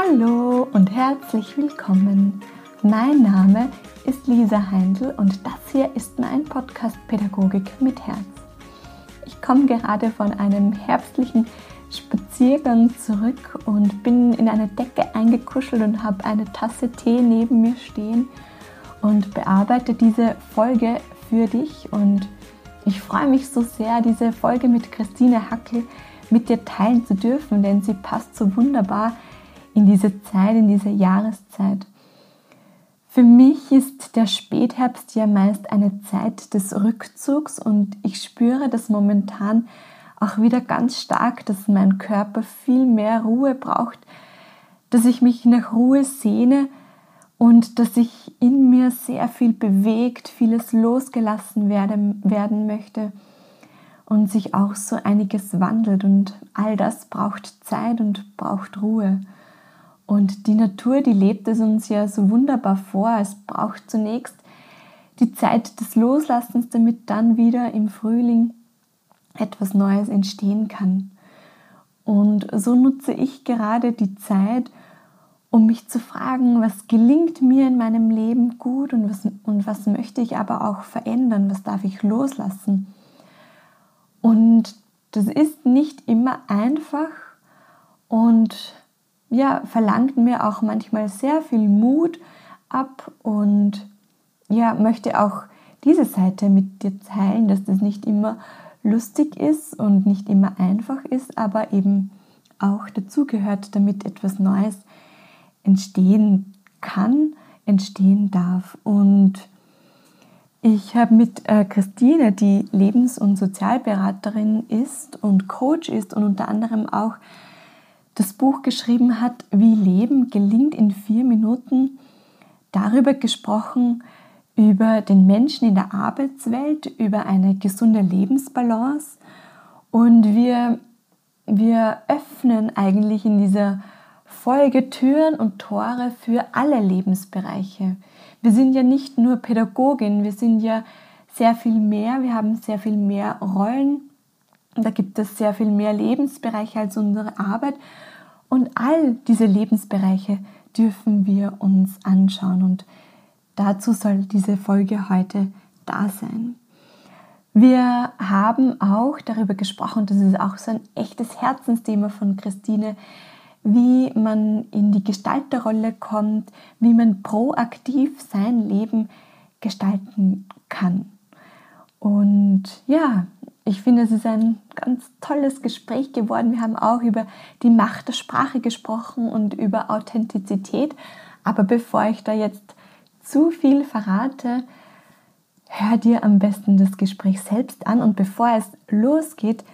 Hallo und herzlich willkommen. Mein Name ist Lisa Heindl und das hier ist mein Podcast Pädagogik mit Herz. Ich komme gerade von einem herbstlichen Spaziergang zurück und bin in eine Decke eingekuschelt und habe eine Tasse Tee neben mir stehen und bearbeite diese Folge für dich und ich freue mich so sehr, diese Folge mit Christine Hackel mit dir teilen zu dürfen, denn sie passt so wunderbar in diese Zeit, in diese Jahreszeit. Für mich ist der Spätherbst ja meist eine Zeit des Rückzugs und ich spüre das momentan auch wieder ganz stark, dass mein Körper viel mehr Ruhe braucht, dass ich mich nach Ruhe sehne und dass sich in mir sehr viel bewegt, vieles losgelassen werden, werden möchte und sich auch so einiges wandelt und all das braucht Zeit und braucht Ruhe. Und die Natur, die lebt es uns ja so wunderbar vor. Es braucht zunächst die Zeit des Loslassens, damit dann wieder im Frühling etwas Neues entstehen kann. Und so nutze ich gerade die Zeit, um mich zu fragen, was gelingt mir in meinem Leben gut und was, und was möchte ich aber auch verändern, was darf ich loslassen. Und das ist nicht immer einfach und ja, verlangt mir auch manchmal sehr viel Mut ab und ja, möchte auch diese Seite mit dir teilen, dass das nicht immer lustig ist und nicht immer einfach ist, aber eben auch dazugehört, damit etwas Neues entstehen kann, entstehen darf. Und ich habe mit äh, Christine, die Lebens- und Sozialberaterin ist und Coach ist und unter anderem auch das Buch geschrieben hat, Wie Leben gelingt in vier Minuten, darüber gesprochen, über den Menschen in der Arbeitswelt, über eine gesunde Lebensbalance. Und wir, wir öffnen eigentlich in dieser Folge Türen und Tore für alle Lebensbereiche. Wir sind ja nicht nur Pädagogin, wir sind ja sehr viel mehr, wir haben sehr viel mehr Rollen. Da gibt es sehr viel mehr Lebensbereiche als unsere Arbeit. Und all diese Lebensbereiche dürfen wir uns anschauen und dazu soll diese Folge heute da sein. Wir haben auch darüber gesprochen, das ist auch so ein echtes Herzensthema von Christine, wie man in die Gestalterrolle kommt, wie man proaktiv sein Leben gestalten kann. Und ja, ich finde, es ist ein ganz tolles Gespräch geworden. Wir haben auch über die Macht der Sprache gesprochen und über Authentizität. Aber bevor ich da jetzt zu viel verrate, hör dir am besten das Gespräch selbst an. Und bevor es losgeht,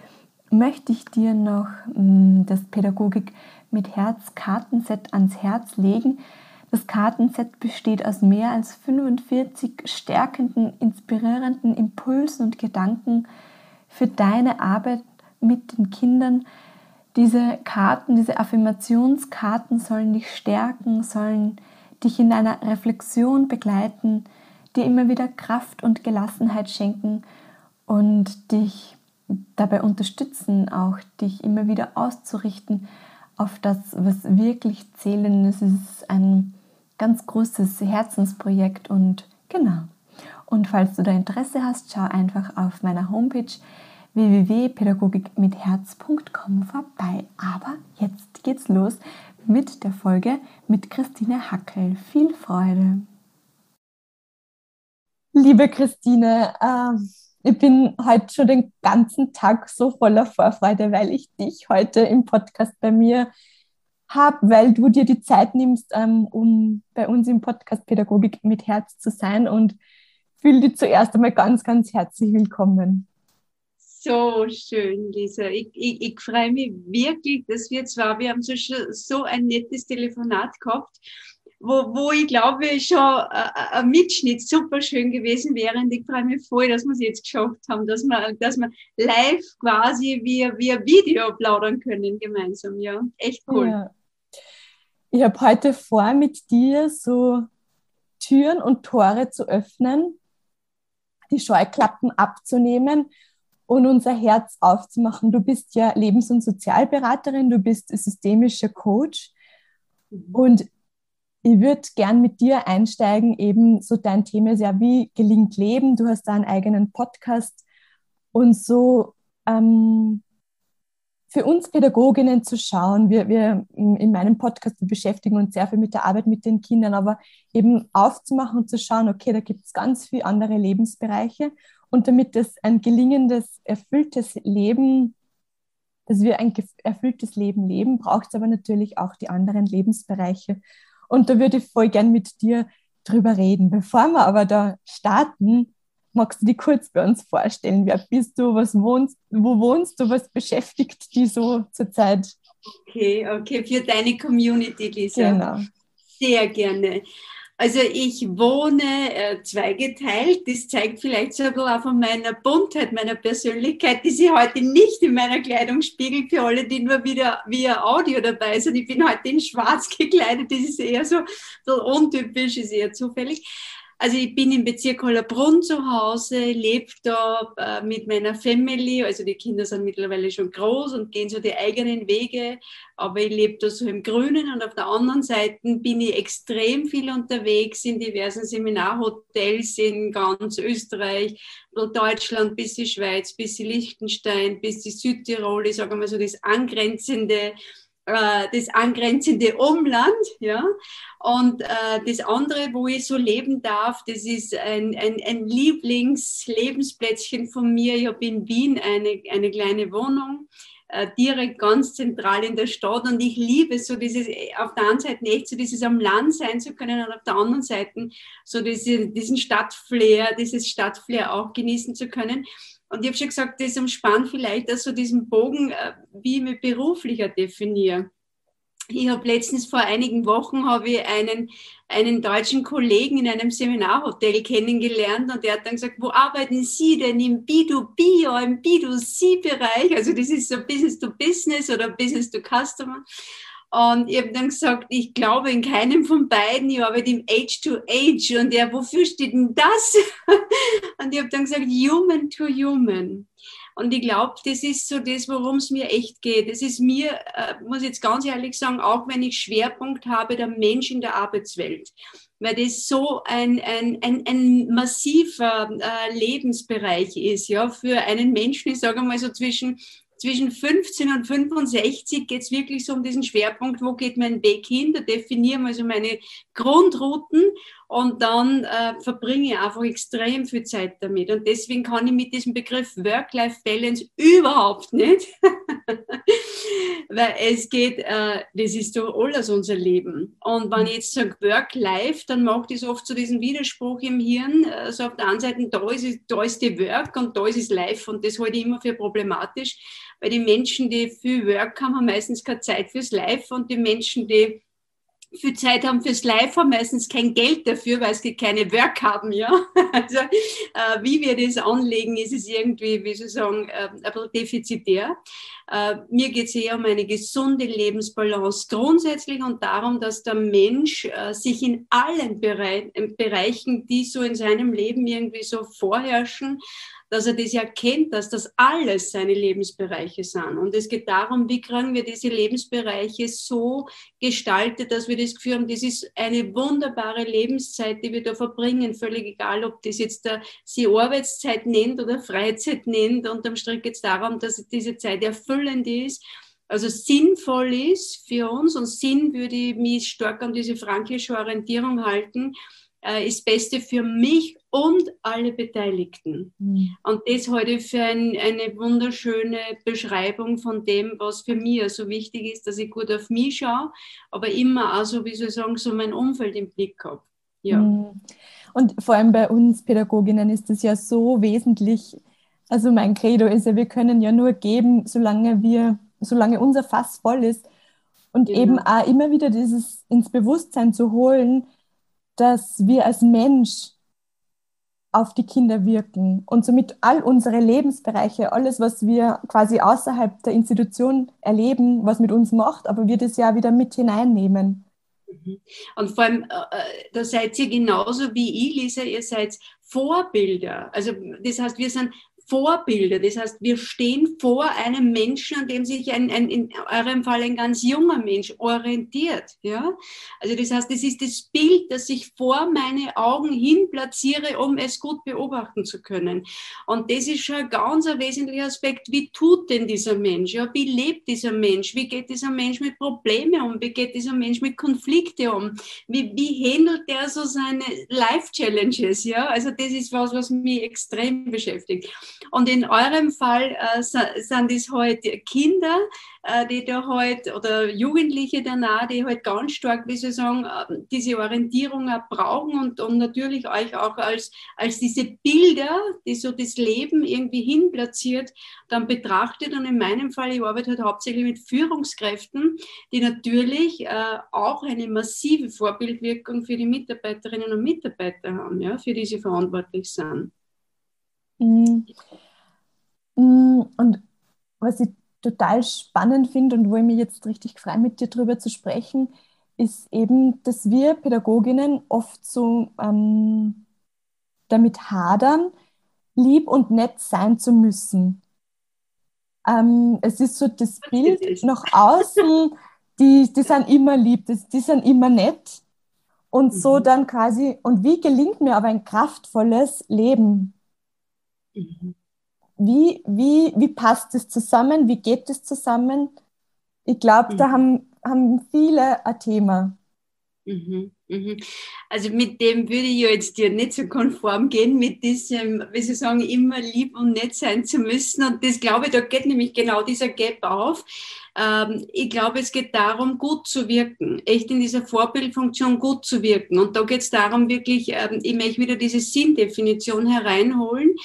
möchte ich dir noch mm, das Pädagogik mit Herz Kartenset ans Herz legen. Das Kartenset besteht aus mehr als 45 stärkenden, inspirierenden Impulsen und Gedanken, für deine Arbeit mit den Kindern. Diese Karten, diese Affirmationskarten sollen dich stärken, sollen dich in deiner Reflexion begleiten, dir immer wieder Kraft und Gelassenheit schenken und dich dabei unterstützen, auch dich immer wieder auszurichten auf das, was wirklich zählen. Es ist ein ganz großes Herzensprojekt und genau. Und falls du da Interesse hast, schau einfach auf meiner Homepage www.pädagogikmitherz.com vorbei. Aber jetzt geht's los mit der Folge mit Christine Hackel. Viel Freude! Liebe Christine, äh, ich bin heute schon den ganzen Tag so voller Vorfreude, weil ich dich heute im Podcast bei mir habe, weil du dir die Zeit nimmst, ähm, um bei uns im Podcast Pädagogik mit Herz zu sein und fühle dich zuerst einmal ganz, ganz herzlich willkommen so schön, Lisa. Ich, ich, ich freue mich wirklich, dass wir zwar, wir haben so, so ein nettes Telefonat gehabt, wo, wo ich glaube schon ein Mitschnitt super schön gewesen wäre. Und ich freue mich voll, dass wir es jetzt geschafft haben, dass wir, dass wir live quasi via, via Video plaudern können gemeinsam. Ja, echt cool. Ja. Ich habe heute vor, mit dir so Türen und Tore zu öffnen, die Scheuklappen abzunehmen und unser Herz aufzumachen. Du bist ja Lebens- und Sozialberaterin, du bist systemischer Coach Mhm. Und ich würde gern mit dir einsteigen, eben so dein Thema ist ja, wie gelingt Leben? Du hast da einen eigenen Podcast und so ähm, für uns Pädagoginnen zu schauen, wir, wir in meinem Podcast, wir beschäftigen uns sehr viel mit der Arbeit mit den Kindern, aber eben aufzumachen und zu schauen, okay, da gibt es ganz viele andere Lebensbereiche und damit es ein gelingendes, erfülltes Leben dass wir ein erfülltes Leben leben, braucht es aber natürlich auch die anderen Lebensbereiche. Und da würde ich voll gern mit dir drüber reden. Bevor wir aber da starten, magst du dich kurz bei uns vorstellen? Wer bist du? Was wohnst, wo wohnst du? Was beschäftigt dich so zurzeit? Okay, okay, für deine Community, Lisa. Genau. Sehr gerne. Also ich wohne äh, zweigeteilt. Das zeigt vielleicht so ein bisschen auch von meiner Buntheit, meiner Persönlichkeit, die sich heute nicht in meiner Kleidung spiegelt, für alle, die nur wieder via Audio dabei sind. Ich bin heute in schwarz gekleidet. Das ist eher so, so untypisch, ist eher zufällig. Also ich bin im Bezirk Hollerbrunn zu Hause, lebe da äh, mit meiner Family, also die Kinder sind mittlerweile schon groß und gehen so die eigenen Wege, aber ich lebe da so im Grünen und auf der anderen Seite bin ich extrem viel unterwegs in diversen Seminarhotels in ganz Österreich, Deutschland bis die Schweiz, bis die Liechtenstein, bis die Südtirol, ich sage mal so das angrenzende äh, das angrenzende Umland, ja. Und äh, das andere, wo ich so leben darf, das ist ein, ein, ein Lieblingslebensπlätzchen von mir. Ich habe in Wien eine, eine kleine Wohnung, äh, direkt ganz zentral in der Stadt. Und ich liebe so dieses, auf der einen Seite echt so dieses am Land sein zu können und auf der anderen Seite so diese, diesen Stadtflair, dieses Stadtflair auch genießen zu können. Und ich habe schon gesagt, das umspannt vielleicht auch so diesen Bogen, äh, wie ich mich beruflicher definiere. Ich habe letztens vor einigen Wochen habe ich einen, einen deutschen Kollegen in einem Seminarhotel kennengelernt und der hat dann gesagt, wo arbeiten Sie denn im B2B oder im B2C-Bereich? Also das ist so Business to Business oder Business to Customer. Und ich habe dann gesagt, ich glaube in keinem von beiden, ich arbeite im Age to Age. Und er, wofür steht denn das? Und ich habe dann gesagt, Human to Human. Und ich glaube, das ist so das, worum es mir echt geht. Es ist mir, äh, muss ich jetzt ganz ehrlich sagen, auch wenn ich Schwerpunkt habe, der Mensch in der Arbeitswelt. Weil das so ein, ein, ein, ein massiver äh, Lebensbereich ist, ja, für einen Menschen, ich sage mal so zwischen zwischen 15 und 65 geht es wirklich so um diesen Schwerpunkt, wo geht mein Weg hin? Da definieren wir also meine Grundrouten und dann äh, verbringe ich einfach extrem viel Zeit damit. Und deswegen kann ich mit diesem Begriff Work-Life-Balance überhaupt nicht, weil es geht, äh, das ist doch alles unser Leben. Und wenn ich jetzt sage Work-Life, dann macht es oft so diesen Widerspruch im Hirn. Also auf der einen Seite, da ist, da ist die Work und da ist es Life und das halte ich immer für problematisch, weil die Menschen, die viel Work haben, haben meistens keine Zeit fürs Life und die Menschen, die viel Zeit haben fürs Live, haben meistens kein Geld dafür, weil sie keine Work haben, ja. Also, äh, wie wir das anlegen, ist es irgendwie, wie Sie sagen, äh, ein bisschen defizitär. Äh, mir geht es eher um eine gesunde Lebensbalance grundsätzlich und darum, dass der Mensch äh, sich in allen Bere Bereichen, die so in seinem Leben irgendwie so vorherrschen, dass er das erkennt, dass das alles seine Lebensbereiche sind. Und es geht darum, wie kriegen wir diese Lebensbereiche so gestaltet, dass wir das Gefühl haben, das ist eine wunderbare Lebenszeit, die wir da verbringen, völlig egal, ob das jetzt der, sie Arbeitszeit nennt oder Freizeit nennt. Unterm Strich geht es darum, dass diese Zeit erfüllend ist also sinnvoll ist für uns und Sinn würde ich mich stark an diese frankische Orientierung halten, äh, ist Beste für mich und alle Beteiligten. Mhm. Und das heute für ein, eine wunderschöne Beschreibung von dem, was für mich so wichtig ist, dass ich gut auf mich schaue, aber immer auch so, wie soll ich sagen, so mein Umfeld im Blick habe. Ja. Mhm. Und vor allem bei uns Pädagoginnen ist es ja so wesentlich, also mein Credo ist ja, wir können ja nur geben, solange wir, solange unser Fass voll ist. Und genau. eben auch immer wieder dieses ins Bewusstsein zu holen, dass wir als Mensch auf die Kinder wirken und somit all unsere Lebensbereiche, alles, was wir quasi außerhalb der Institution erleben, was mit uns macht, aber wir das ja wieder mit hineinnehmen. Mhm. Und vor allem, äh, da seid ihr genauso wie ich, Lisa, ihr seid Vorbilder. Also das heißt, wir sind Vorbilder. Das heißt, wir stehen vor einem Menschen, an dem sich ein, ein in eurem Fall ein ganz junger Mensch orientiert. Ja? Also das heißt, es ist das Bild, das ich vor meine Augen hin platziere, um es gut beobachten zu können. Und das ist schon ein ganz ein wesentlicher Aspekt. Wie tut denn dieser Mensch? Ja, wie lebt dieser Mensch? Wie geht dieser Mensch mit Problemen um? Wie geht dieser Mensch mit Konflikten um? Wie, wie handelt der so seine Life-Challenges? Ja, also das ist was, was mich extrem beschäftigt. Und in eurem Fall äh, sind es heute Kinder, äh, die da halt, oder Jugendliche danach, die halt ganz stark, wie soll ich sagen, äh, diese Orientierung auch brauchen und, und natürlich euch auch als, als diese Bilder, die so das Leben irgendwie hinplatziert, dann betrachtet. Und in meinem Fall, ich arbeite halt hauptsächlich mit Führungskräften, die natürlich äh, auch eine massive Vorbildwirkung für die Mitarbeiterinnen und Mitarbeiter haben, ja, für die sie verantwortlich sind. Mhm. Mhm. Und was ich total spannend finde und wo ich mich jetzt richtig freue, mit dir darüber zu sprechen, ist eben, dass wir Pädagoginnen oft so ähm, damit hadern, lieb und nett sein zu müssen. Ähm, es ist so das Bild nach außen, die, die sind immer lieb, die, die sind immer nett. Und so mhm. dann quasi, und wie gelingt mir aber ein kraftvolles Leben? Wie, wie, wie passt es zusammen? Wie geht es zusammen? Ich glaube, mhm. da haben, haben viele ein Thema. Mhm, mhm. Also mit dem würde ich jetzt dir nicht so konform gehen, mit diesem, wie Sie sagen, immer lieb und nett sein zu müssen. Und das glaube ich, da geht nämlich genau dieser Gap auf. Ähm, ich glaube, es geht darum, gut zu wirken, echt in dieser Vorbildfunktion gut zu wirken. Und da geht es darum, wirklich, ähm, ich möchte wieder diese Sinndefinition hereinholen.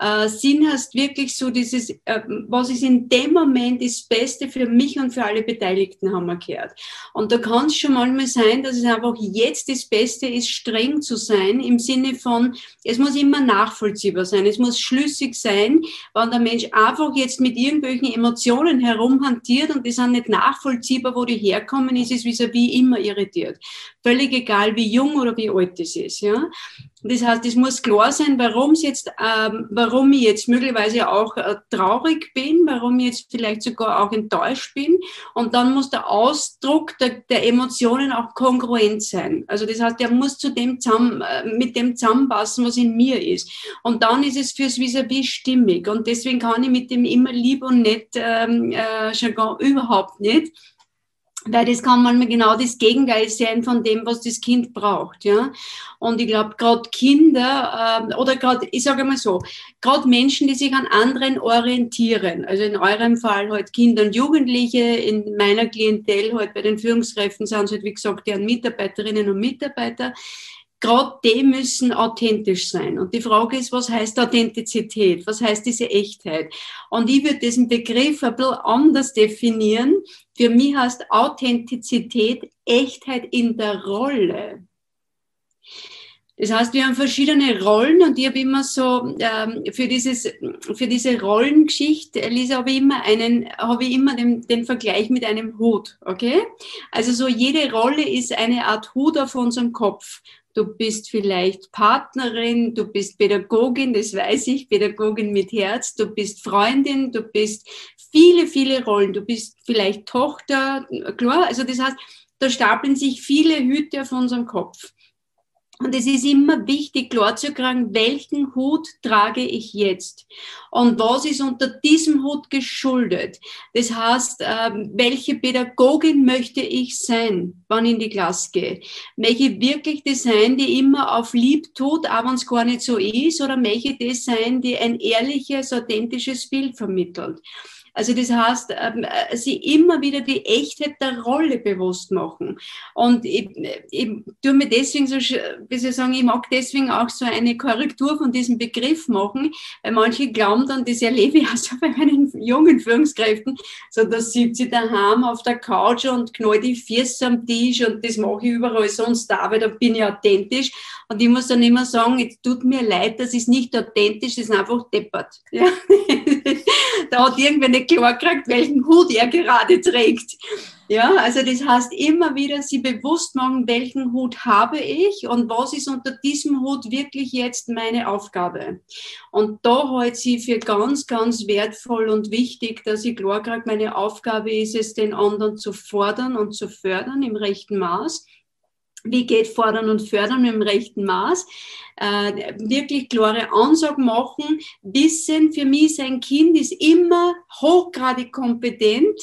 Äh, Sinn heißt wirklich so dieses, äh, was ist in dem Moment das Beste für mich und für alle Beteiligten, haben wir gehört. Und da kann es schon manchmal sein, dass es einfach jetzt das Beste ist, streng zu sein, im Sinne von, es muss immer nachvollziehbar sein, es muss schlüssig sein, wenn der Mensch einfach jetzt mit irgendwelchen Emotionen herumhantiert und die sind nicht nachvollziehbar, wo die herkommen, ist es vis-à-vis immer irritiert. Völlig egal, wie jung oder wie alt es ist. Ja? Das heißt, es muss klar sein, warum es jetzt, ähm, warum ich jetzt möglicherweise auch äh, traurig bin, warum ich jetzt vielleicht sogar auch enttäuscht bin. Und dann muss der Ausdruck der, der Emotionen auch kongruent sein. Also das heißt, der muss zu dem zusammen, äh, mit dem zusammenpassen, was in mir ist. Und dann ist es fürs Vis-a-vis stimmig. Und deswegen kann ich mit dem immer lieb und nett ähm, äh, Jargon überhaupt nicht weil das kann manchmal genau das Gegenteil sein von dem, was das Kind braucht, ja. Und ich glaube, gerade Kinder äh, oder gerade, ich sage mal so, gerade Menschen, die sich an anderen orientieren, also in eurem Fall halt Kinder und Jugendliche, in meiner Klientel halt bei den Führungskräften sind es halt wie gesagt deren Mitarbeiterinnen und Mitarbeiter, gerade die müssen authentisch sein. Und die Frage ist, was heißt Authentizität? Was heißt diese Echtheit? Und ich würde diesen Begriff ein bisschen anders definieren. Für mich heißt Authentizität Echtheit in der Rolle. Das heißt, wir haben verschiedene Rollen und ich habe immer so ähm, für dieses für diese Rollengeschichte, Lisa, habe ich immer einen habe ich immer den, den Vergleich mit einem Hut, okay? Also so jede Rolle ist eine Art Hut auf unserem Kopf du bist vielleicht Partnerin, du bist Pädagogin, das weiß ich, Pädagogin mit Herz, du bist Freundin, du bist viele, viele Rollen, du bist vielleicht Tochter, klar, also das heißt, da stapeln sich viele Hüte auf unserem Kopf. Und es ist immer wichtig, klar zu kriegen, welchen Hut trage ich jetzt? Und was ist unter diesem Hut geschuldet? Das heißt, ähm, welche Pädagogin möchte ich sein, wann ich in die Klasse gehe? Möchte ich wirklich die sein, die immer auf lieb tut, auch wenn es gar nicht so ist? Oder möchte die sein, die ein ehrliches, authentisches Bild vermittelt? Also das heißt, ähm, äh, sie immer wieder die Echtheit der Rolle bewusst machen. Und ich, ich tue mir deswegen so, wie soll sagen, ich mag deswegen auch so eine Korrektur von diesem Begriff machen, weil manche glauben dann, das erlebe ich auch so bei meinen jungen Führungskräften, so dass sie daheim auf der Couch und knall die Füße am Tisch und das mache ich überall sonst da, weil da bin ich authentisch. Und ich muss dann immer sagen, es tut mir leid, das ist nicht authentisch, das ist einfach deppert. Ja? da hat irgendwer nicht klar gekriegt, welchen Hut er gerade trägt. Ja, also das heißt immer wieder sie bewusst machen, welchen Hut habe ich und was ist unter diesem Hut wirklich jetzt meine Aufgabe. Und da halte sie für ganz, ganz wertvoll und wichtig, dass ich klar kriege, meine Aufgabe ist es, den anderen zu fordern und zu fördern im rechten Maß wie geht Fordern und Fördern im rechten Maß, äh, wirklich klare Ansagen machen, wissen, für mich sein Kind ist immer hochgradig kompetent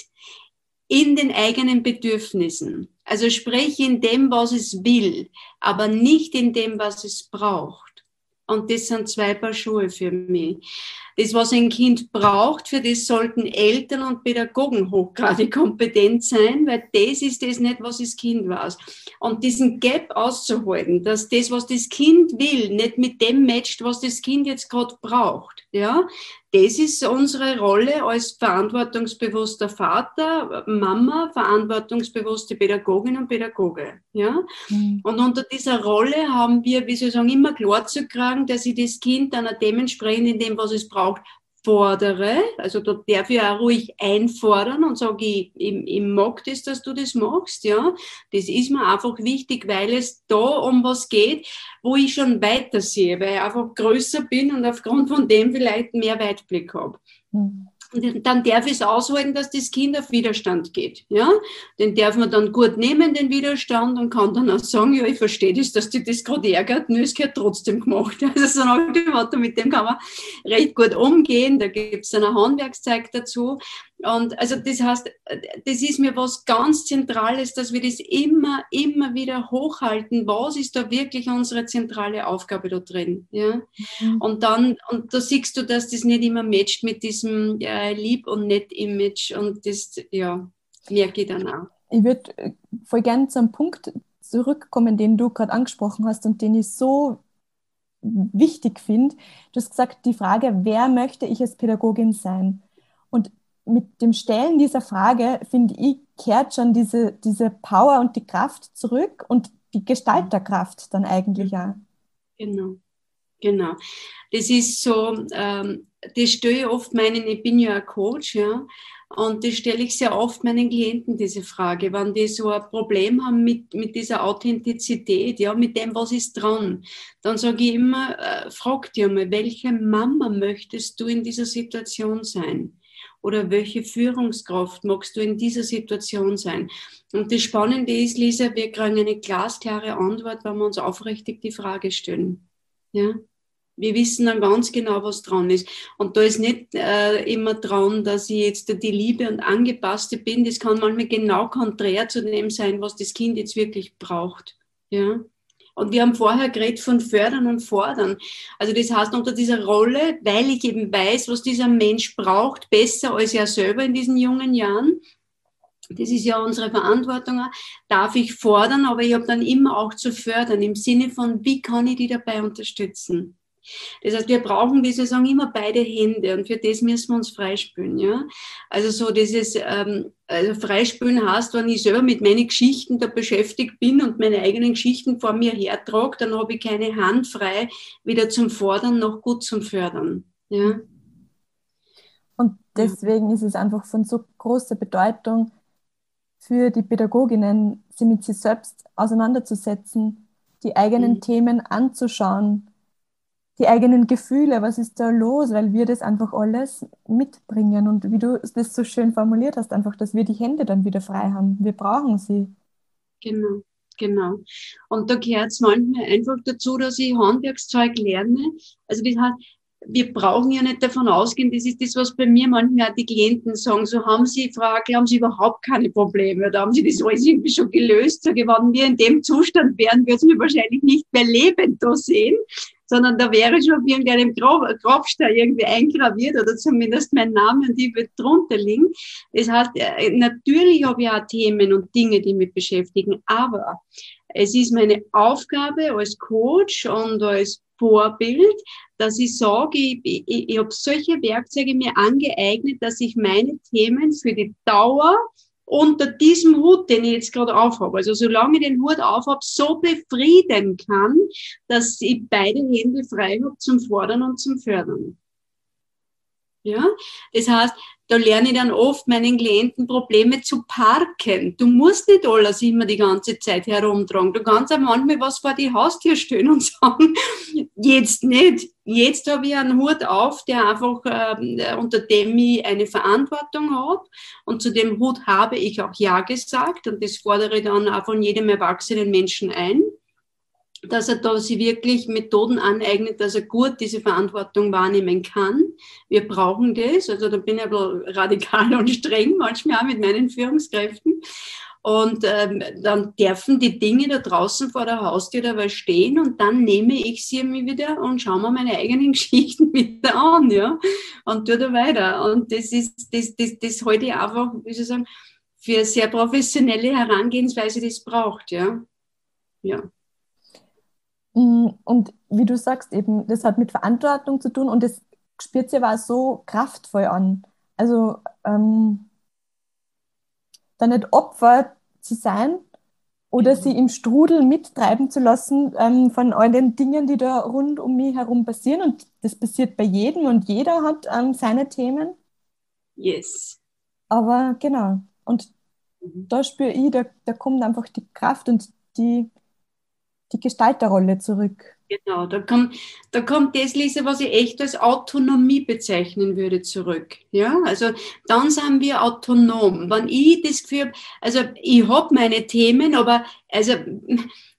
in den eigenen Bedürfnissen. Also sprich in dem, was es will, aber nicht in dem, was es braucht. Und das sind zwei Paar Schuhe für mich. Das, was ein Kind braucht, für das sollten Eltern und Pädagogen hochgradig kompetent sein, weil das ist das nicht, was das Kind weiß. Und diesen Gap auszuhalten, dass das, was das Kind will, nicht mit dem matcht, was das Kind jetzt gerade braucht. Ja, das ist unsere Rolle als verantwortungsbewusster Vater, Mama, verantwortungsbewusste Pädagogin und Pädagoge. Ja? Mhm. Und unter dieser Rolle haben wir, wie soll ich sagen, immer klar zu kriegen, dass ich das Kind dann dementsprechend in dem, was es braucht, fordere, also da darf ich auch ruhig einfordern und sage, ich, ich, ich mag das, dass du das machst, ja. Das ist mir einfach wichtig, weil es da um was geht, wo ich schon weiter sehe, weil ich einfach größer bin und aufgrund von dem vielleicht mehr Weitblick habe. Mhm. Und dann darf ich es aushalten, dass das Kind auf Widerstand geht. Ja? Den darf man dann gut nehmen, den Widerstand, und kann dann auch sagen, ja, ich verstehe das, dass dich das gerade ärgert, nur es gehört trotzdem gemacht. Also so dem Motto, mit dem kann man recht gut umgehen. Da gibt es ein Handwerkszeug dazu. Und also das heißt, das ist mir was ganz Zentrales, dass wir das immer, immer wieder hochhalten. Was ist da wirklich unsere zentrale Aufgabe da drin? Ja? Mhm. Und dann, und da siehst du, dass das nicht immer matcht mit diesem äh, Lieb- und Nett-Image. Und das, ja, merke ich dann auch. Ich würde äh, voll gerne zum Punkt zurückkommen, den du gerade angesprochen hast und den ich so wichtig finde. Du hast gesagt, die Frage, wer möchte ich als Pädagogin sein? Und mit dem Stellen dieser Frage, finde ich, kehrt schon diese, diese Power und die Kraft zurück und die Gestalterkraft dann eigentlich auch. Genau, genau. Das ist so, ähm, das stelle ich oft meinen, ich bin ja ein Coach, ja, und das stelle ich sehr oft meinen Klienten diese Frage, wenn die so ein Problem haben mit, mit dieser Authentizität, ja, mit dem, was ist dran, dann sage ich immer, äh, frag dir mal, welche Mama möchtest du in dieser Situation sein? Oder welche Führungskraft magst du in dieser Situation sein? Und das Spannende ist, Lisa, wir kriegen eine glasklare Antwort, wenn wir uns aufrichtig die Frage stellen. Ja? Wir wissen dann ganz genau, was dran ist. Und da ist nicht äh, immer dran, dass ich jetzt die Liebe und Angepasste bin. Das kann manchmal genau konträr zu dem sein, was das Kind jetzt wirklich braucht. Ja? Und wir haben vorher geredet von fördern und fordern. Also das heißt, unter dieser Rolle, weil ich eben weiß, was dieser Mensch braucht, besser als er selber in diesen jungen Jahren, das ist ja unsere Verantwortung, darf ich fordern, aber ich habe dann immer auch zu fördern, im Sinne von, wie kann ich die dabei unterstützen? Das heißt, wir brauchen, wie Sie sagen, immer beide Hände und für das müssen wir uns freispülen. Ja? Also so dieses ähm, also Freispülen heißt, wenn ich selber mit meinen Geschichten da beschäftigt bin und meine eigenen Geschichten vor mir hertrage, dann habe ich keine Hand frei, weder zum Fordern noch gut zum Fördern. Ja? Und deswegen ist es einfach von so großer Bedeutung für die Pädagoginnen, sie mit sich selbst auseinanderzusetzen, die eigenen mhm. Themen anzuschauen, die eigenen Gefühle, was ist da los, weil wir das einfach alles mitbringen und wie du das so schön formuliert hast, einfach, dass wir die Hände dann wieder frei haben. Wir brauchen sie. Genau, genau. Und da gehört es manchmal einfach dazu, dass ich Handwerkszeug lerne. Also das heißt, wir brauchen ja nicht davon ausgehen, das ist das, was bei mir manchmal auch die Klienten sagen, so haben sie, Ackel, haben sie überhaupt keine Probleme oder haben sie das alles irgendwie schon gelöst? Sage, wenn wir in dem Zustand wären, würden sie wahrscheinlich nicht mehr lebend da sehen, sondern da wäre schon auf irgendeinem Grabstein irgendwie eingraviert oder zumindest mein Name und die wird drunter liegen. Das heißt, äh, natürlich habe ich auch Themen und Dinge, die mich beschäftigen, aber es ist meine Aufgabe als Coach und als Vorbild, dass ich sage, ich, ich, ich habe solche Werkzeuge mir angeeignet, dass ich meine Themen für die Dauer unter diesem Hut, den ich jetzt gerade aufhabe, also solange ich den Hut aufhabe, so befrieden kann, dass ich beide Hände frei habe zum Fordern und zum Fördern. Ja, das heißt, da lerne ich dann oft meinen Klienten Probleme zu parken. Du musst nicht alles immer die ganze Zeit herumtragen. Du kannst auch manchmal was vor die Haustür stellen und sagen, jetzt nicht. Jetzt habe ich einen Hut auf, der einfach, äh, unter dem ich eine Verantwortung habe. Und zu dem Hut habe ich auch Ja gesagt. Und das fordere ich dann auch von jedem erwachsenen Menschen ein dass er da sich wirklich Methoden aneignet, dass er gut diese Verantwortung wahrnehmen kann. Wir brauchen das. Also da bin ich aber radikal und streng manchmal auch mit meinen Führungskräften. Und ähm, dann dürfen die Dinge da draußen vor der Haustür dabei stehen und dann nehme ich sie mir wieder und schaue mir meine eigenen Geschichten wieder an, ja, und tue da weiter. Und das ist, das, das, das halte ich einfach, wie soll ich sagen, für sehr professionelle Herangehensweise, die es braucht, ja. Ja. Mm, und wie du sagst, eben, das hat mit Verantwortung zu tun und das spürt sich aber so kraftvoll an. Also ähm, da nicht Opfer zu sein oder mhm. sie im Strudel mittreiben zu lassen ähm, von all den Dingen, die da rund um mich herum passieren. Und das passiert bei jedem und jeder hat ähm, seine Themen. Yes. Aber genau. Und mhm. da spüre ich, da, da kommt einfach die Kraft und die die Gestalterrolle zurück. Genau, da kommt, da kommt das, Lisa, was ich echt als Autonomie bezeichnen würde, zurück. Ja, also dann sind wir autonom. Wenn ich das Gefühl habe, also ich habe meine Themen, aber also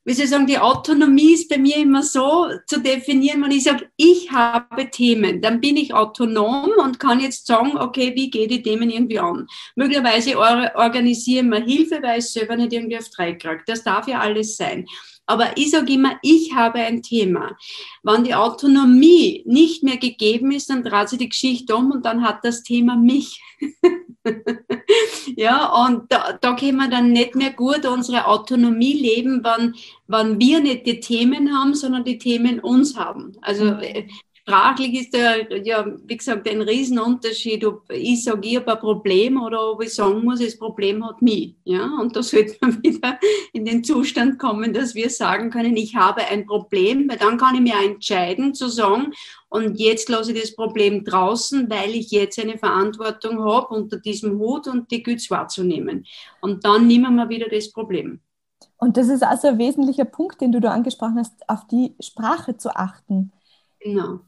wie soll ich sagen, die Autonomie ist bei mir immer so zu definieren, wenn ich sage, ich habe Themen, dann bin ich autonom und kann jetzt sagen, okay, wie gehe die Themen irgendwie an? Möglicherweise organisiere ich mir Hilfe, weil ich selber nicht irgendwie auf drei kriege. Das darf ja alles sein. Aber ich sage immer, ich habe ein Thema. Wenn die Autonomie nicht mehr gegeben ist, dann dreht sich die Geschichte um und dann hat das Thema mich. ja, und da, da können wir dann nicht mehr gut unsere Autonomie leben, wenn, wenn wir nicht die Themen haben, sondern die Themen uns haben. Also mhm. äh, sprachlich ist da ja, wie gesagt, ein Riesenunterschied, ob ich sage, ich habe ein Problem oder ob ich sagen muss, das Problem hat mich. Ja? Und da sollte man wieder in den Zustand kommen, dass wir sagen können, ich habe ein Problem, weil dann kann ich mir entscheiden zu sagen, und jetzt lasse ich das Problem draußen, weil ich jetzt eine Verantwortung habe unter diesem Hut und die Güte wahrzunehmen. Und dann nehmen wir wieder das Problem. Und das ist also ein wesentlicher Punkt, den du da angesprochen hast, auf die Sprache zu achten. Genau.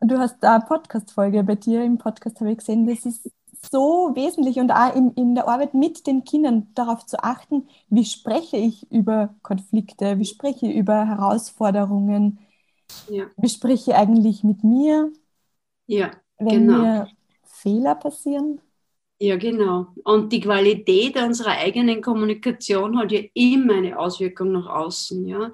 Du hast da eine Podcast-Folge bei dir im Podcast, habe ich gesehen. Das ist so wesentlich und auch in, in der Arbeit mit den Kindern darauf zu achten, wie spreche ich über Konflikte, wie spreche ich über Herausforderungen, ja. wie spreche ich eigentlich mit mir, ja, wenn genau. mir Fehler passieren. Ja, genau. Und die Qualität unserer eigenen Kommunikation hat ja immer eine Auswirkung nach außen. Ja?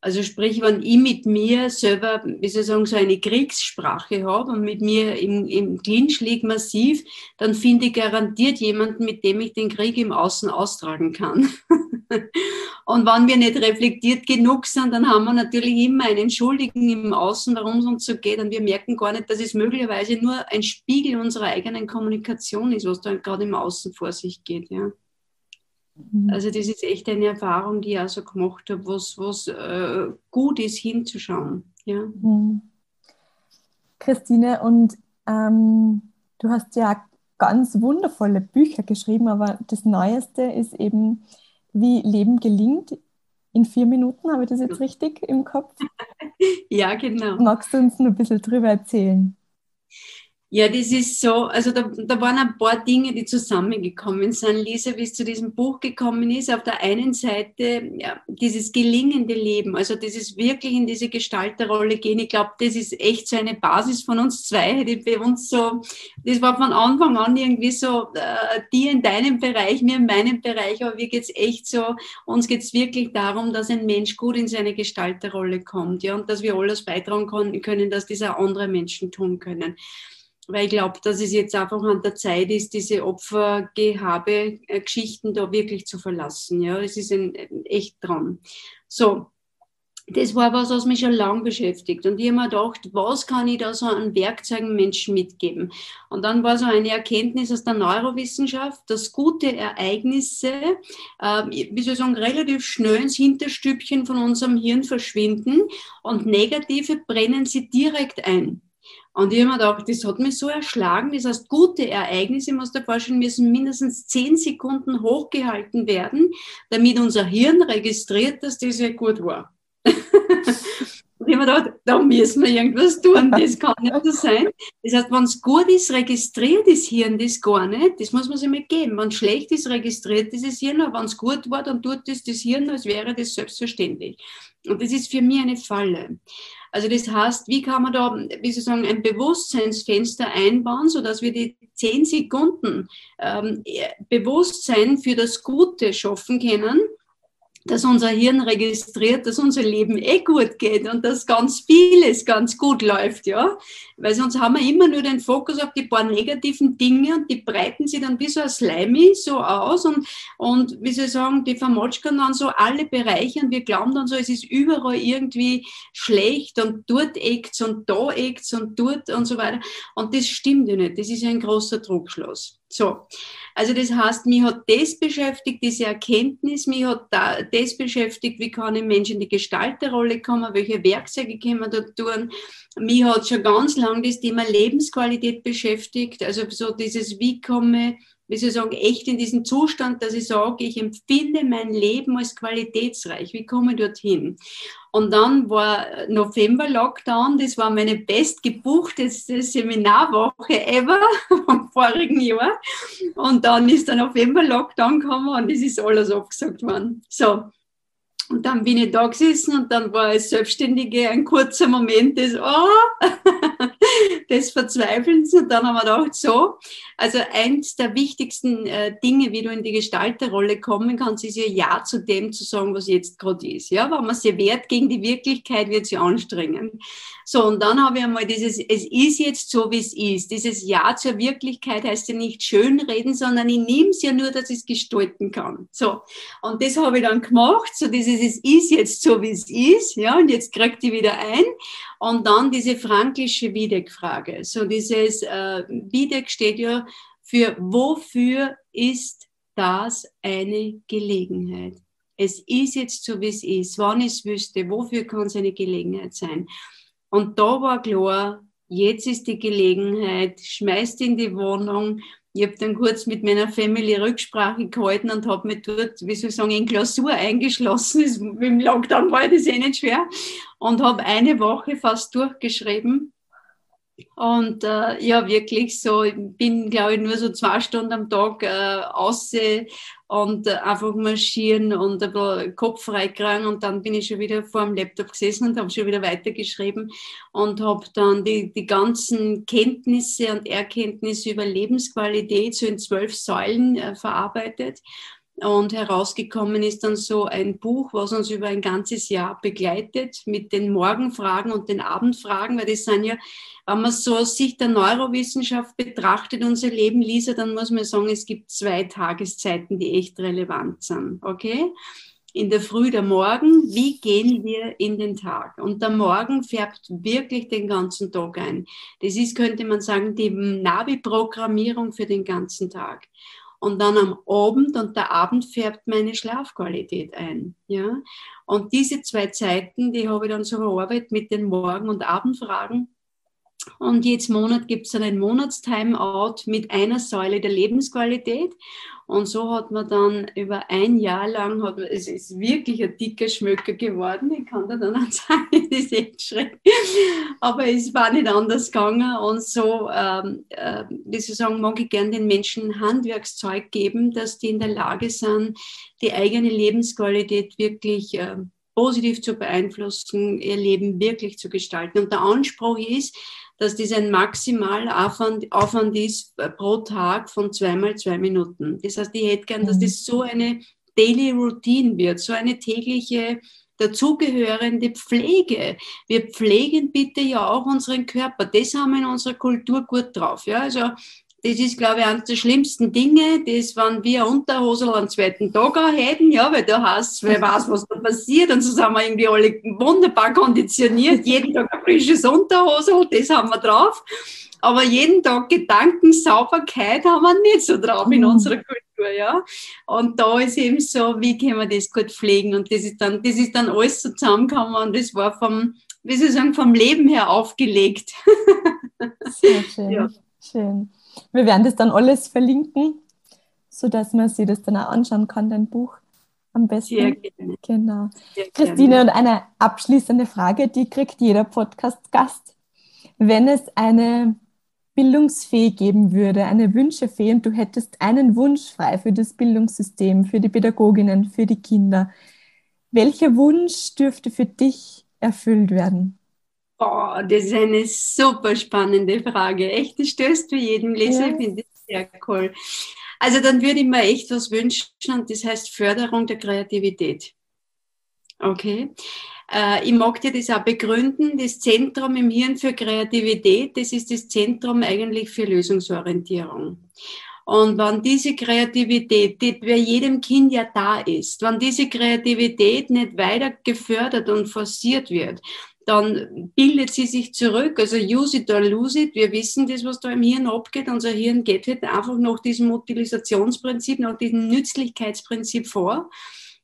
Also sprich, wenn ich mit mir selber, wie soll ich sagen, so eine Kriegssprache habe und mit mir im, im Clinch liege massiv, dann finde ich garantiert jemanden, mit dem ich den Krieg im Außen austragen kann. und wenn wir nicht reflektiert genug sind, dann haben wir natürlich immer einen Schuldigen im Außen, warum es uns so geht. Und wir merken gar nicht, dass es möglicherweise nur ein Spiegel unserer eigenen Kommunikation ist, was da gerade im Außen vor sich geht. Ja. Mhm. Also das ist echt eine Erfahrung, die ich auch so gemacht habe, was, was äh, gut ist, hinzuschauen. Ja. Mhm. Christine, und ähm, du hast ja ganz wundervolle Bücher geschrieben, aber das Neueste ist eben, wie Leben gelingt in vier Minuten. Habe ich das jetzt richtig im Kopf? ja, genau. Magst du uns noch ein bisschen drüber erzählen? Ja, das ist so, also da, da waren ein paar Dinge, die zusammengekommen sind. Lisa, wie es zu diesem Buch gekommen ist, auf der einen Seite ja, dieses gelingende Leben, also dieses wirklich in diese Gestalterrolle gehen. Ich glaube, das ist echt so eine Basis von uns zwei, die bei uns so, das war von Anfang an irgendwie so, äh, die in deinem Bereich, mir in meinem Bereich, aber mir geht's echt so, uns geht's wirklich darum, dass ein Mensch gut in seine Gestalterrolle kommt, ja, und dass wir alles beitragen können, dass das auch andere Menschen tun können weil ich glaube, dass es jetzt einfach an der Zeit ist, diese Opfergehabe-Geschichten da wirklich zu verlassen. Ja, es ist ein, echt dran. So, das war was, was mich schon lange beschäftigt. Und ich habe mir gedacht, was kann ich da so an Werkzeugen Menschen mitgeben? Und dann war so eine Erkenntnis aus der Neurowissenschaft, dass gute Ereignisse, äh, wie soll ich sagen, relativ schnell ins Hinterstübchen von unserem Hirn verschwinden und negative brennen sie direkt ein. Und ich habe mir gedacht, das hat mich so erschlagen. Das heißt, gute Ereignisse, muss dir vorstellen, müssen mindestens zehn Sekunden hochgehalten werden, damit unser Hirn registriert, dass das ja gut war. Und ich habe mir gedacht, da müssen wir irgendwas tun, das kann nicht so sein. Das heißt, wenn es gut ist, registriert das Hirn das gar nicht, das muss man sich mal geben. Wenn es schlecht ist, registriert dieses Hirn, aber wenn es gut war, dann tut das das Hirn, als wäre das selbstverständlich. Und das ist für mich eine Falle. Also das heißt, wie kann man da, wie Sie sagen, ein Bewusstseinsfenster einbauen, sodass wir die zehn Sekunden ähm, Bewusstsein für das Gute schaffen können dass unser Hirn registriert, dass unser Leben eh gut geht und dass ganz vieles ganz gut läuft, ja. Weil sonst haben wir immer nur den Fokus auf die paar negativen Dinge und die breiten sich dann wie so ein Slimy so aus und, und wie Sie sagen, die vermotschern dann so alle Bereiche und wir glauben dann so, es ist überall irgendwie schlecht und dort eckt's und da eckt's und dort und so weiter. Und das stimmt ja nicht. Das ist ein großer Druckschluss. So. Also das heißt, mich hat das beschäftigt, diese Erkenntnis, mich hat da, das beschäftigt, wie kann ein Mensch in die Gestalterrolle kommen, welche Werkzeuge können wir da tun. Mich hat schon ganz lang das Thema Lebensqualität beschäftigt, also so dieses, wie komme wie Sie sagen, echt in diesen Zustand, dass ich sage, ich empfinde mein Leben als qualitätsreich. Wie komme ich dorthin? Und dann war November-Lockdown, das war meine bestgebuchteste Seminarwoche ever vom vorigen Jahr. Und dann ist der November-Lockdown gekommen und es ist alles abgesagt worden. So. Und dann bin ich da gesessen und dann war als Selbstständige ein kurzer Moment des, oh, des Verzweifelns. Und dann haben wir gedacht, so, also eins der wichtigsten äh, Dinge, wie du in die Gestalterrolle kommen kannst, ist ja Ja zu dem zu sagen, was jetzt gerade ist. Ja, wenn man sie wehrt gegen die Wirklichkeit, wird sie anstrengend. So, und dann habe ich einmal dieses, es ist jetzt so, wie es ist. Dieses Ja zur Wirklichkeit heißt ja nicht schönreden, sondern ich nehme es ja nur, dass ich es gestalten kann. So, und das habe ich dann gemacht, so dieses, es ist jetzt so, wie es ist, ja, und jetzt kriegt die wieder ein. Und dann diese frankische Wiedeck-Frage. So dieses, äh, Wiedeck steht ja für wofür ist das eine Gelegenheit? Es ist jetzt so, wie es ist. Wann ich es wüsste, wofür kann es eine Gelegenheit sein? Und da war klar, jetzt ist die Gelegenheit, schmeißt in die Wohnung. Ich habe dann kurz mit meiner Family Rücksprache gehalten und habe mich dort, wie soll ich sagen, in Klausur eingeschlossen. Im Lockdown war das eh nicht schwer. Und habe eine Woche fast durchgeschrieben und äh, ja, wirklich so, ich bin, glaube ich, nur so zwei Stunden am Tag äh, aussehen und äh, einfach marschieren und ein bisschen Kopf freikriegen. Und dann bin ich schon wieder vor dem Laptop gesessen und habe schon wieder weitergeschrieben und habe dann die, die ganzen Kenntnisse und Erkenntnisse über Lebensqualität so in zwölf Säulen äh, verarbeitet und herausgekommen ist dann so ein Buch, was uns über ein ganzes Jahr begleitet mit den Morgenfragen und den Abendfragen, weil das sind ja, wenn man so aus Sicht der Neurowissenschaft betrachtet, unser Leben, Lisa, dann muss man sagen, es gibt zwei Tageszeiten, die echt relevant sind. Okay? In der Früh, der Morgen, wie gehen wir in den Tag? Und der Morgen färbt wirklich den ganzen Tag ein. Das ist, könnte man sagen, die Navi-Programmierung für den ganzen Tag und dann am Abend und der Abend färbt meine Schlafqualität ein. Ja? Und diese zwei Zeiten, die habe ich dann so bearbeitet mit den Morgen- und Abendfragen. Und jetzt Monat gibt es dann ein Monatstimeout mit einer Säule der Lebensqualität. Und so hat man dann über ein Jahr lang, hat man, es ist wirklich ein dicker Schmöcker geworden. Ich kann da dann auch sagen, das ist echt schrecklich. Aber es war nicht anders gegangen. Und so, ähm, äh, wie Sie sagen, mag ich gerne den Menschen Handwerkszeug geben, dass die in der Lage sind, die eigene Lebensqualität wirklich äh, positiv zu beeinflussen, ihr Leben wirklich zu gestalten. Und der Anspruch ist, dass das ein maximaler Aufwand, Aufwand ist äh, pro Tag von zweimal zwei Minuten. Das heißt, ich hätte gern, dass mhm. das so eine Daily Routine wird, so eine tägliche dazugehörende Pflege. Wir pflegen bitte ja auch unseren Körper. Das haben wir in unserer Kultur gut drauf. Ja, also das ist, glaube ich, eines der schlimmsten Dinge, das, wenn wir Unterhose am zweiten Tag hätten, ja, weil da hast, wer weiß, was da passiert, und so sind wir irgendwie alle wunderbar konditioniert, jeden Tag ein frisches Unterhose, das haben wir drauf. Aber jeden Tag Gedankensauberkeit haben wir nicht so drauf in mhm. unserer Kultur, ja. Und da ist eben so, wie können wir das gut pflegen? Und das ist dann, das ist dann alles so zusammengekommen und das war vom, wie soll ich sagen, vom Leben her aufgelegt. Sehr schön. Ja. schön. Wir werden das dann alles verlinken, sodass man sich das dann auch anschauen kann, dein Buch am besten. Sehr gerne. Genau. Sehr Christine, gerne. und eine abschließende Frage, die kriegt jeder Podcast-Gast. Wenn es eine Bildungsfee geben würde, eine Wünschefee, und du hättest einen Wunsch frei für das Bildungssystem, für die Pädagoginnen, für die Kinder, welcher Wunsch dürfte für dich erfüllt werden? Oh, das ist eine super spannende Frage. Echt, das stößt für jeden Leser. Ja. Ich finde das sehr cool. Also dann würde ich mir echt was wünschen und das heißt Förderung der Kreativität. Okay. Äh, ich mag dir das auch begründen. Das Zentrum im Hirn für Kreativität, das ist das Zentrum eigentlich für Lösungsorientierung. Und wenn diese Kreativität, die bei jedem Kind ja da ist, wenn diese Kreativität nicht weiter gefördert und forciert wird, dann bildet sie sich zurück. Also use it or lose it. Wir wissen das, was da im Hirn abgeht. Unser Hirn geht halt einfach nach diesem Utilisationsprinzip, nach diesem Nützlichkeitsprinzip vor.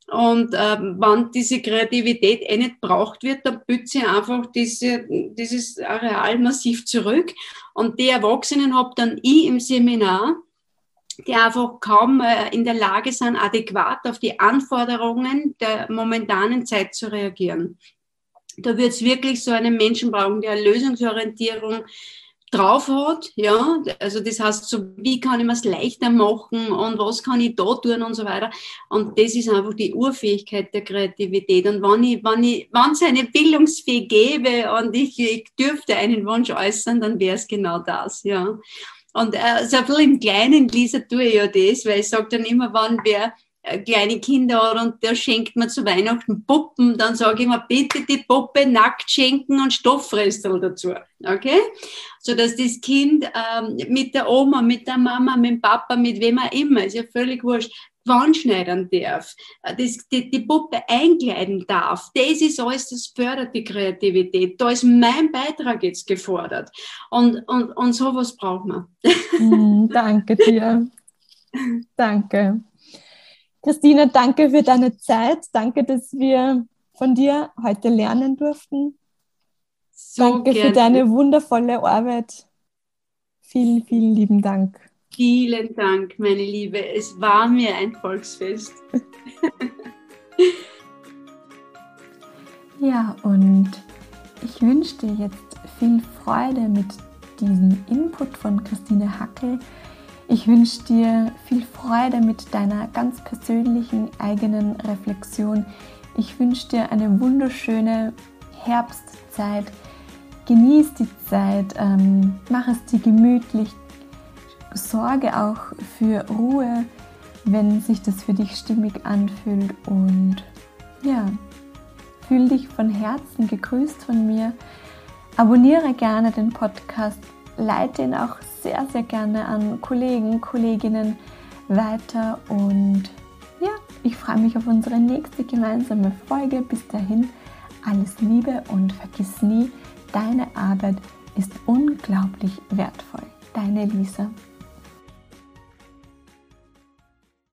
Und ähm, wenn diese Kreativität eh nicht braucht wird, dann büt sie einfach diese, dieses Areal massiv zurück. Und die Erwachsenen habe dann ich im Seminar, die einfach kaum äh, in der Lage sind, adäquat auf die Anforderungen der momentanen Zeit zu reagieren. Da wird es wirklich so einen Menschen brauchen, der Lösungsorientierung drauf hat, ja, also das heißt so, wie kann ich mir es leichter machen und was kann ich da tun und so weiter. Und das ist einfach die Urfähigkeit der Kreativität. Und wenn ich, wenn ich, wenn es eine Bildungsfähig gäbe und ich, ich dürfte einen Wunsch äußern, dann wäre es genau das, ja. Und äh, so viel im Kleinen, Lisa, tue ich ja das, weil ich sage dann immer, wann wer kleine Kinder und der schenkt mir zu Weihnachten Puppen, dann sage ich mir, bitte die Puppe nackt schenken und Stofffrestel dazu. Okay? So dass das Kind ähm, mit der Oma, mit der Mama, mit dem Papa, mit wem auch immer, ist ja völlig wurscht, Wand schneidern darf, äh, das, die, die Puppe einkleiden darf. Das ist alles, das fördert die Kreativität. Da ist mein Beitrag jetzt gefordert. Und, und, und sowas braucht man. Mm, danke dir. danke. Christine, danke für deine Zeit. Danke, dass wir von dir heute lernen durften. So danke gerne. für deine wundervolle Arbeit. Vielen, vielen lieben Dank. Vielen Dank, meine Liebe. Es war mir ein Volksfest. ja, und ich wünsche dir jetzt viel Freude mit diesem Input von Christine Hackel. Ich wünsche dir viel Freude mit deiner ganz persönlichen eigenen Reflexion. Ich wünsche dir eine wunderschöne Herbstzeit. Genieß die Zeit, ähm, mach es dir gemütlich. Sorge auch für Ruhe, wenn sich das für dich stimmig anfühlt. Und ja, fühl dich von Herzen gegrüßt von mir. Abonniere gerne den Podcast leite ihn auch sehr, sehr gerne an Kollegen, Kolleginnen weiter und ja, ich freue mich auf unsere nächste gemeinsame Folge. Bis dahin alles Liebe und vergiss nie, deine Arbeit ist unglaublich wertvoll. Deine Lisa.